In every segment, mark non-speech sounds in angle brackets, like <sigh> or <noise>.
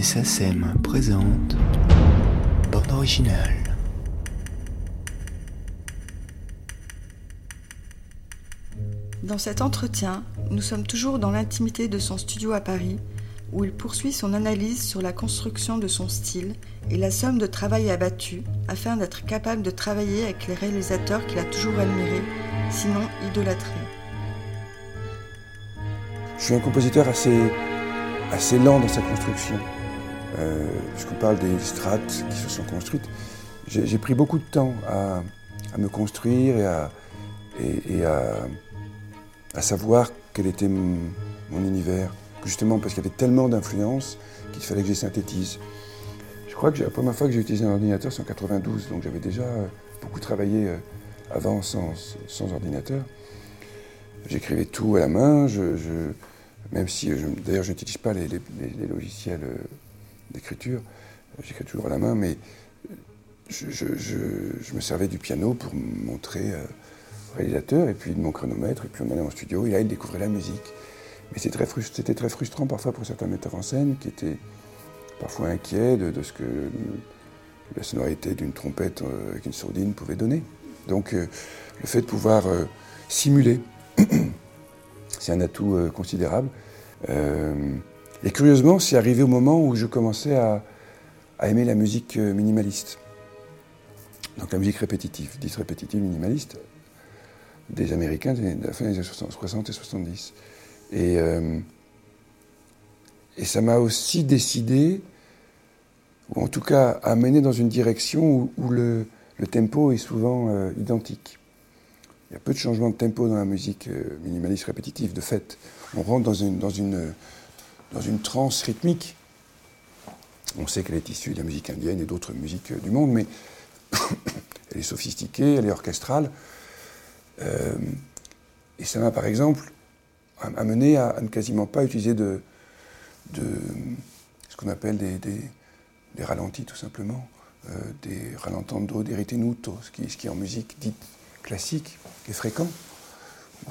Musée SACEM présente Bande originale. Dans cet entretien, nous sommes toujours dans l'intimité de son studio à Paris, où il poursuit son analyse sur la construction de son style et la somme de travail abattu afin d'être capable de travailler avec les réalisateurs qu'il a toujours admirés, sinon idolâtrés. Je suis un compositeur assez, assez lent dans sa construction. Euh, puisqu'on parle des strates qui se sont construites, j'ai pris beaucoup de temps à, me construire et à, savoir quel était mon, univers. Justement parce qu'il y avait tellement d'influences qu'il fallait que je synthétise. Je crois que la première fois que j'ai utilisé un ordinateur, c'est en 92, donc j'avais déjà beaucoup travaillé euh, avant sans, ordinateur. J'écrivais tout à la main, même si d'ailleurs je n'utilise pas les, logiciels euh, d'écriture, j'écris toujours à la main, mais je, me servais du piano pour montrer euh, au réalisateur, et puis de mon chronomètre, et puis on allait en studio, et là il découvrait la musique. Mais c'était très, frustrant, parfois pour certains metteurs en scène qui étaient parfois inquiets de, ce que la sonorité d'une trompette euh, avec une sourdine pouvait donner. Donc le fait de pouvoir simuler <clears throat> c'est un atout euh, considérable. Euh, et curieusement, c'est arrivé au moment où je commençais à, aimer la musique euh, minimaliste. Donc la musique répétitive, dite répétitive minimaliste, des Américains de la fin des années 60 et 70. Et, et ça m'a aussi décidé, ou en tout cas amené dans une direction où, le, tempo est souvent identique. Il y a peu de changements de tempo dans la musique euh, minimaliste répétitive. De fait, on rentre dans une, dans une, dans une transe rythmique. On sait qu'elle est issue de la musique indienne et d'autres musiques euh, du monde, mais <coughs> elle est sophistiquée, elle est orchestrale. Euh, et ça m'a, par exemple, amené à, ne quasiment pas utiliser de, ce qu'on appelle des, ralentis, tout simplement, des ralentando, des ritenuto, ce qui, est en musique dite classique, est fréquent,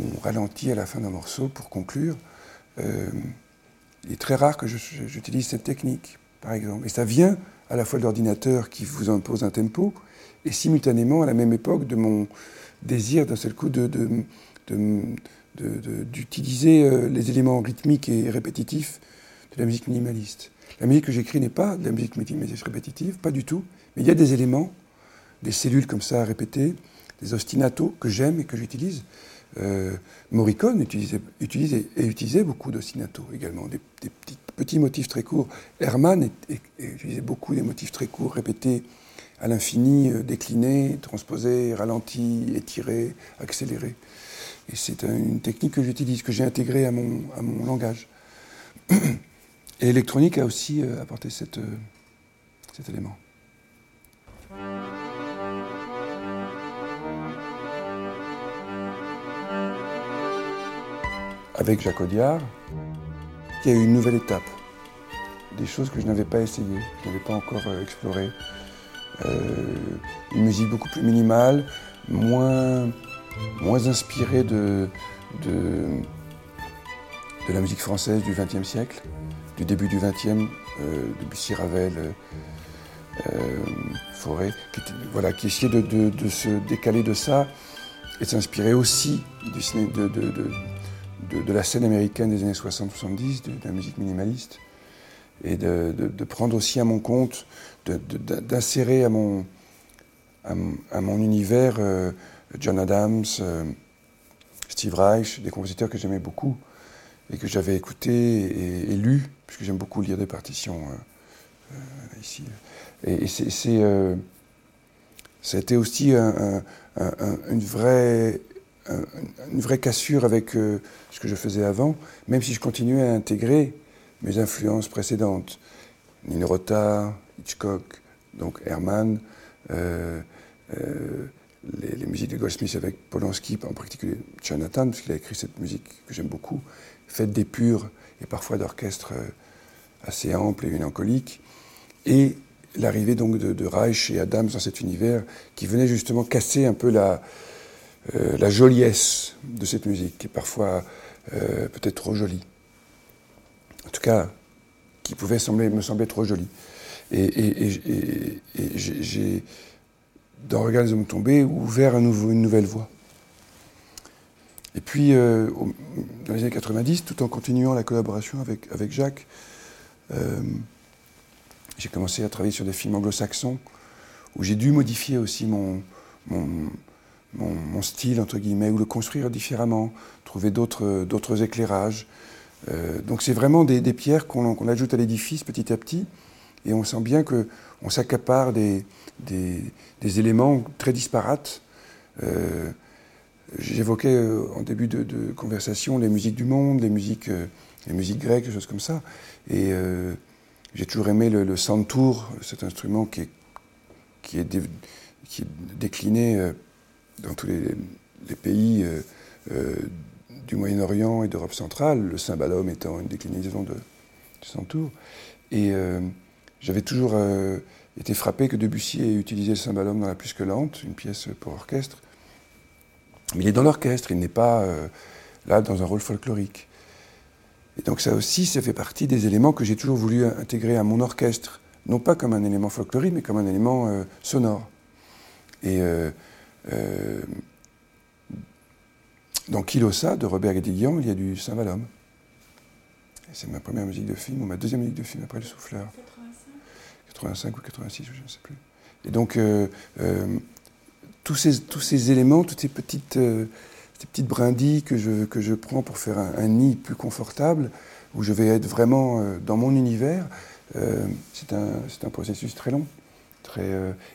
on ralentit à la fin d'un morceau pour conclure. Euh, il est très rare que j'utilise cette technique, par exemple. Et ça vient à la fois de l'ordinateur qui vous impose un tempo, et simultanément à la même époque de mon désir d'un seul coup d'utiliser euh, les éléments rythmiques et répétitifs de la musique minimaliste. La musique que j'écris n'est pas de la musique minimaliste répétitive, pas du tout, mais il y a des éléments, des cellules comme ça à répéter, des ostinatos que j'aime et que j'utilise. Euh, Morricone utilisait, et utilisait beaucoup d'ostinatos également, des, petits, motifs très courts. Hermann utilisait beaucoup des motifs très courts, répétés à l'infini, euh, déclinés, transposés, ralentis, étirés, accélérés. Et c'est une technique que j'utilise, que j'ai intégrée à mon, à mon langage. <coughs> Et l'électronique a aussi euh, apporté cette, cet élément. Avec Jacques Audiard, il y a eu une nouvelle étape. Des choses que je n'avais pas essayées, je n'avais pas encore euh, explorées. Euh, une musique beaucoup plus minimale, moins, moins inspirée de, de, la musique française du XXe siècle, du début du XXe, euh, Debussy, Ravel, euh, Forêt, qui, voilà, qui essayait de, se décaler de ça et de s'inspirer aussi du cinéma de, de, la scène américaine des années 60-70, de, la musique minimaliste, et de, prendre aussi à mon compte, d'insérer à mon, à, mon univers euh, John Adams, euh, Steve Reich, des compositeurs que j'aimais beaucoup et que j'avais écoutés et, lus, puisque j'aime beaucoup lire des partitions euh, ici. Et, c'est, ça a été aussi une vraie une vraie cassure avec euh, ce que je faisais avant, même si je continuais à intégrer mes influences précédentes. Nino Rota, Hitchcock, donc Herman, euh, euh, les, musiques de Goldsmith avec Polanski, en particulier Jonathan, parce qu'il a écrit cette musique que j'aime beaucoup, faite d'épures et parfois d'orchestres assez amples et mélancoliques. Et l'arrivée donc de, de Reich et Adams dans cet univers qui venait justement casser un peu la, la joliesse de cette musique, qui est parfois euh, peut-être trop jolie. En tout cas, qui sembler, me sembler trop jolies. Et, j'ai, dans Regarde les hommes tombés, ouvert une nouvelle voie. Et puis, euh, dans les années 90, tout en continuant la collaboration avec, Jacques, euh, j'ai commencé à travailler sur des films anglo-saxons, où j'ai dû modifier aussi mon, style, entre guillemets, ou le construire différemment, trouver d'autres éclairages. Euh, donc c'est vraiment des, pierres qu'on ajoute à l'édifice petit à petit, et on sent bien qu'on s'accapare des, des, éléments très disparates. Euh, j'évoquais euh, en début de, conversation les musiques du monde, les musiques, les musiques grecques, des choses comme ça. Et j'ai toujours aimé le, le santour, cet instrument qui est, qui est, qui est décliné dans tous les, pays euh, euh, du Moyen-Orient et d'Europe centrale, le cymbalum étant une déclinaison de, du santour. Et euh, j'avais toujours été frappé que Debussy ait utilisé le cymbalum dans La Plus que Lente, une pièce pour orchestre. Mais il est dans l'orchestre, il n'est pas là dans un rôle folklorique. Et donc ça aussi, ça fait partie des éléments que j'ai toujours voulu intégrer à mon orchestre, non pas comme un élément folklorique, mais comme un élément sonore. Et dans Kilosa de Robert Guédiguian, il y a du Saint-Valhomme. C'est ma première musique de film, ou ma deuxième musique de film après Le Souffleur. 85 ou 86, je ne sais plus. Et donc, euh, euh, tous, ces, éléments, toutes ces petites, petites brindilles que je, que je prends pour faire un, nid plus confortable, où je vais être vraiment dans mon univers, c'est un, un, processus très long.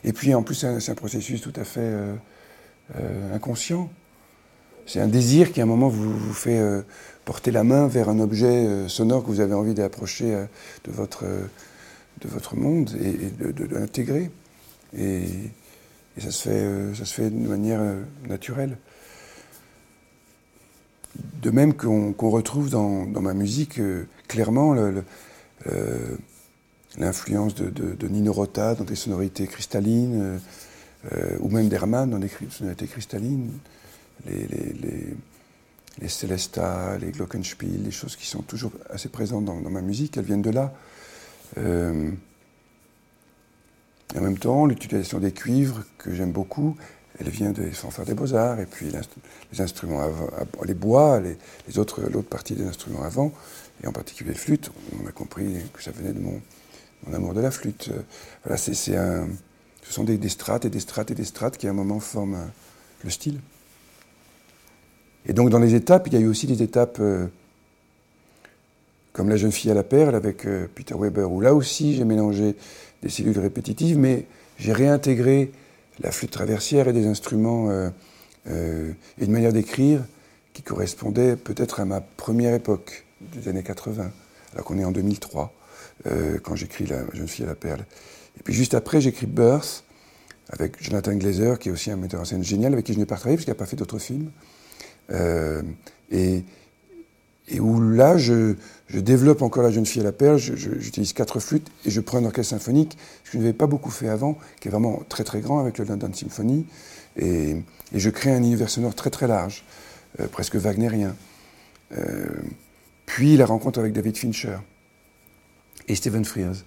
Et puis, en plus, c'est un, processus tout à fait euh, inconscient. C'est un désir qui, à un moment, vous, fait euh, porter la main vers un objet euh, sonore que vous avez envie d'approcher de, votre, de votre monde et, de, l'intégrer. Et, ça, se fait, ça se fait de manière naturelle. De même qu'on retrouve dans, dans, ma musique clairement l'influence de, de, Nino Rota dans des sonorités cristallines, euh, ou même d'Hermann dans les sonorités cristallines, les, les, les, les Celesta, les Glockenspiel, les choses qui sont toujours assez présentes dans, ma musique, elles viennent de là. Euh, en même temps, l'utilisation des cuivres, que j'aime beaucoup, elle vient des fanfares des beaux-arts, et puis les instruments, les bois, les, autres, l'autre partie des instruments avant, et en particulier les flûtes, on a compris que ça venait de mon, mon amour de la flûte. Voilà, c'est un ce sont des, strates et des strates et des strates qui à un moment forment euh, le style. Et donc dans les étapes, il y a eu aussi des étapes euh, comme La jeune fille à la perle avec euh, Peter Weber, où là aussi j'ai mélangé des cellules répétitives, mais j'ai réintégré la flûte traversière et des instruments et une manière d'écrire qui correspondait peut-être à ma première époque des années 80, alors qu'on est en 2003, quand j'écris La jeune fille à la perle. Et puis juste après, j'écris Birth avec Jonathan Glazer, qui est aussi un metteur en scène génial, avec qui je n'ai pas travaillé, parce qu'il n'a pas fait d'autres films. Euh, et, où là, je, développe encore La jeune fille à la perle, j'utilise quatre flûtes et je prends un orchestre symphonique, ce que je n'avais pas beaucoup fait avant, qui est vraiment très très grand avec le London Symphony. Et, et je crée un univers sonore très très large, euh, presque wagnérien. Euh, puis la rencontre avec David Fincher et Stephen Frears.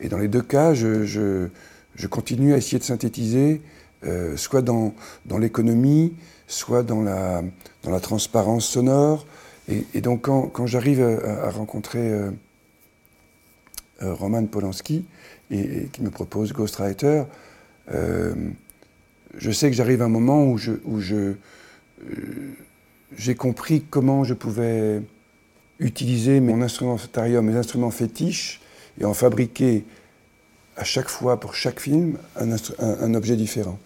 Et dans les deux cas, je, continue à essayer de synthétiser, euh, soit dans, l'économie, soit dans la, transparence sonore. Et, donc quand, j'arrive à, rencontrer euh, euh, Roman Polanski, et, qui me propose Ghostwriter, je sais que j'arrive à un moment où j'ai compris comment je pouvais utiliser mon instrumentarium, mes instruments fétiches, et en fabriquer à chaque fois, pour chaque film, un, objet différent.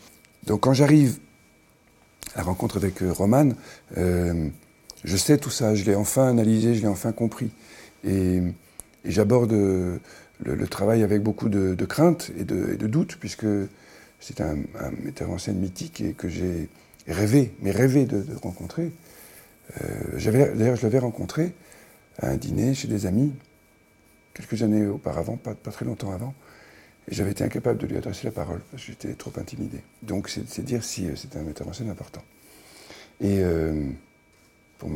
Donc quand j'arrive à la rencontre avec euh, Roman, euh, je sais tout ça, je l'ai enfin analysé, je l'ai enfin compris. Et, j'aborde euh, le, travail avec beaucoup de, crainte et de, doute, puisque c'est un, metteur en scène mythique et que j'ai rêvé, mais rêvé de, rencontrer. D'ailleurs, je l'avais rencontré à un dîner chez des amis, quelques années auparavant, pas, très longtemps avant, j'avais été incapable de lui adresser la parole parce que j'étais trop intimidé. Donc c'est dire si euh, c'est un metteur en scène important. Et euh, pour,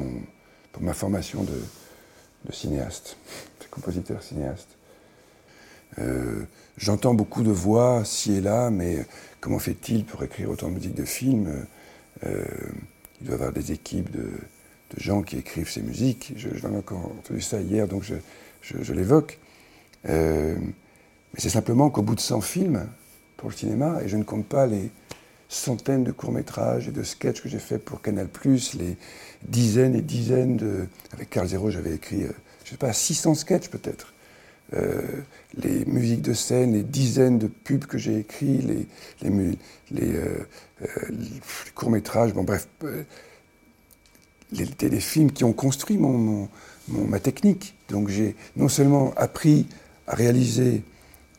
ma formation de, cinéaste, <laughs> de compositeur cinéaste, J'entends beaucoup de voix ci et là, mais comment fait-il pour écrire autant de musique de film Il doit avoir des équipes de, gens qui écrivent ces musiques. Je, je encore entendu ça hier, donc je, je l'évoque. mais c'est simplement qu'au bout de 100 films pour le cinéma, et je ne compte pas les centaines de courts-métrages et de sketchs que j'ai fait pour Canal+, les dizaines et dizaines de... Avec Carl Zero, j'avais écrit, euh, je ne sais pas, 600 sketchs peut-être. Euh, les musiques de scène, les dizaines de pubs que j'ai écrits, les, euh, courts-métrages, bon bref, les téléfilms qui ont construit mon, ma technique. Donc j'ai non seulement appris à réaliser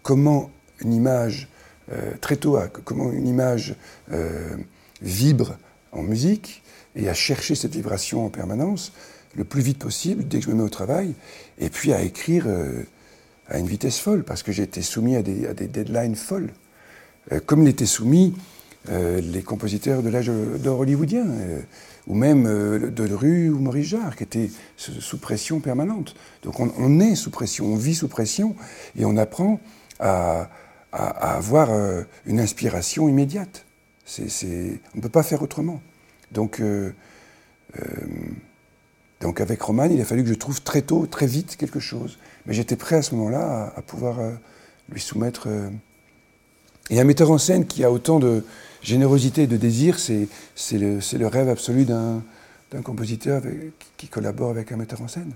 comment une image euh, très tôt à comment une image euh, vibre en musique et à chercher cette vibration en permanence le plus vite possible dès que je me mets au travail, et puis à écrire euh, à une vitesse folle, parce que j'étais soumis à des, deadlines folles, comme l'étaient soumis les compositeurs de l'âge d'or hollywoodien, ou même de Rue ou Maurice Jarre, qui étaient sous pression permanente. Donc on, on, est sous pression, on vit sous pression, et on apprend à, avoir euh, une inspiration immédiate. on ne peut pas faire autrement. Donc, euh, euh, donc avec Roman, il a fallu que je trouve très tôt, très vite quelque chose. Mais j'étais prêt à ce moment-là à, pouvoir lui soumettre. Et un metteur en scène qui a autant de générosité de désir, c'est le, rêve absolu d'un compositeur qui collabore avec un metteur en scène.